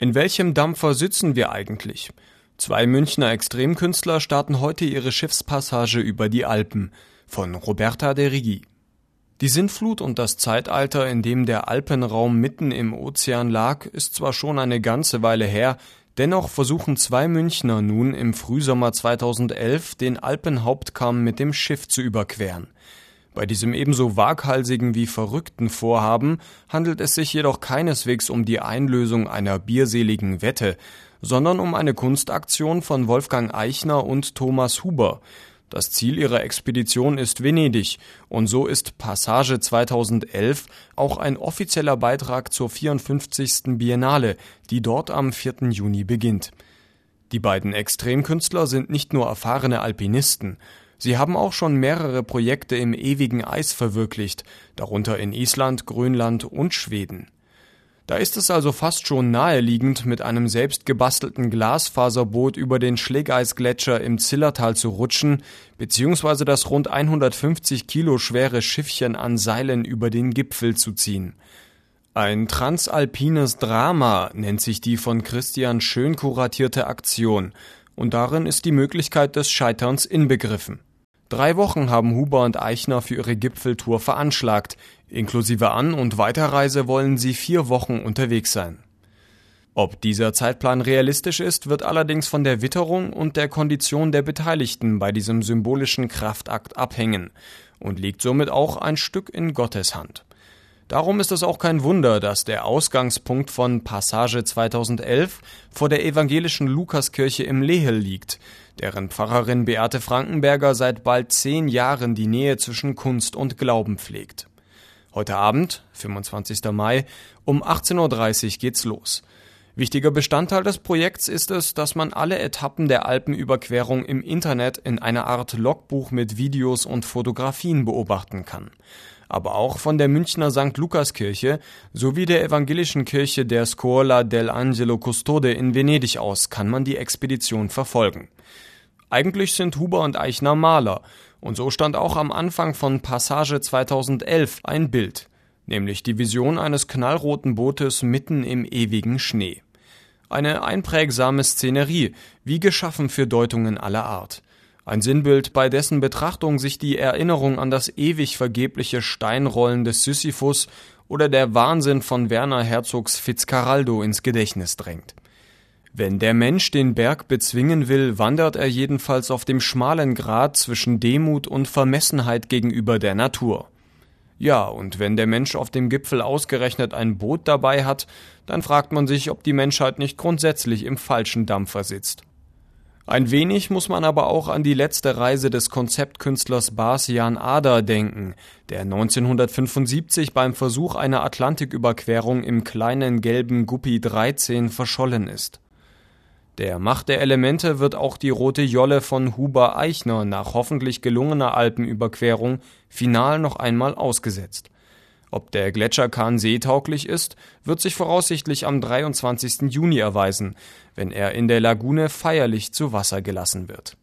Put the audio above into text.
In welchem Dampfer sitzen wir eigentlich? Zwei Münchner Extremkünstler starten heute ihre Schiffspassage über die Alpen von Roberta de Rigi. Die Sintflut und das Zeitalter, in dem der Alpenraum mitten im Ozean lag, ist zwar schon eine ganze Weile her, dennoch versuchen zwei Münchner nun im Frühsommer 2011 den Alpenhauptkamm mit dem Schiff zu überqueren. Bei diesem ebenso waghalsigen wie verrückten Vorhaben handelt es sich jedoch keineswegs um die Einlösung einer bierseligen Wette, sondern um eine Kunstaktion von Wolfgang Eichner und Thomas Huber. Das Ziel ihrer Expedition ist Venedig, und so ist Passage 2011 auch ein offizieller Beitrag zur 54. Biennale, die dort am 4. Juni beginnt. Die beiden Extremkünstler sind nicht nur erfahrene Alpinisten, Sie haben auch schon mehrere Projekte im ewigen Eis verwirklicht, darunter in Island, Grönland und Schweden. Da ist es also fast schon naheliegend, mit einem selbst gebastelten Glasfaserboot über den Schlägeisgletscher im Zillertal zu rutschen, beziehungsweise das rund 150 Kilo schwere Schiffchen an Seilen über den Gipfel zu ziehen. Ein transalpines Drama nennt sich die von Christian Schön kuratierte Aktion, und darin ist die Möglichkeit des Scheiterns inbegriffen. Drei Wochen haben Huber und Eichner für ihre Gipfeltour veranschlagt. Inklusive An- und Weiterreise wollen sie vier Wochen unterwegs sein. Ob dieser Zeitplan realistisch ist, wird allerdings von der Witterung und der Kondition der Beteiligten bei diesem symbolischen Kraftakt abhängen und liegt somit auch ein Stück in Gottes Hand. Darum ist es auch kein Wunder, dass der Ausgangspunkt von Passage 2011 vor der evangelischen Lukaskirche im Lehel liegt, deren Pfarrerin Beate Frankenberger seit bald zehn Jahren die Nähe zwischen Kunst und Glauben pflegt. Heute Abend, 25. Mai, um 18.30 Uhr geht's los. Wichtiger Bestandteil des Projekts ist es, dass man alle Etappen der Alpenüberquerung im Internet in einer Art Logbuch mit Videos und Fotografien beobachten kann aber auch von der Münchner St. Lukaskirche sowie der evangelischen Kirche der Scuola dell'Angelo Custode in Venedig aus kann man die Expedition verfolgen. Eigentlich sind Huber und Eichner Maler, und so stand auch am Anfang von Passage 2011 ein Bild, nämlich die Vision eines knallroten Bootes mitten im ewigen Schnee. Eine einprägsame Szenerie, wie geschaffen für Deutungen aller Art. Ein Sinnbild, bei dessen Betrachtung sich die Erinnerung an das ewig vergebliche Steinrollen des Sisyphus oder der Wahnsinn von Werner Herzogs Fitzcarraldo ins Gedächtnis drängt. Wenn der Mensch den Berg bezwingen will, wandert er jedenfalls auf dem schmalen Grat zwischen Demut und Vermessenheit gegenüber der Natur. Ja, und wenn der Mensch auf dem Gipfel ausgerechnet ein Boot dabei hat, dann fragt man sich, ob die Menschheit nicht grundsätzlich im falschen Dampfer sitzt. Ein wenig muss man aber auch an die letzte Reise des Konzeptkünstlers Bas Jan Ader denken, der 1975 beim Versuch einer Atlantiküberquerung im kleinen gelben Guppi 13 verschollen ist. Der Macht der Elemente wird auch die rote Jolle von Huber Eichner nach hoffentlich gelungener Alpenüberquerung final noch einmal ausgesetzt. Ob der Gletscherkahn seetauglich ist, wird sich voraussichtlich am 23. Juni erweisen, wenn er in der Lagune feierlich zu Wasser gelassen wird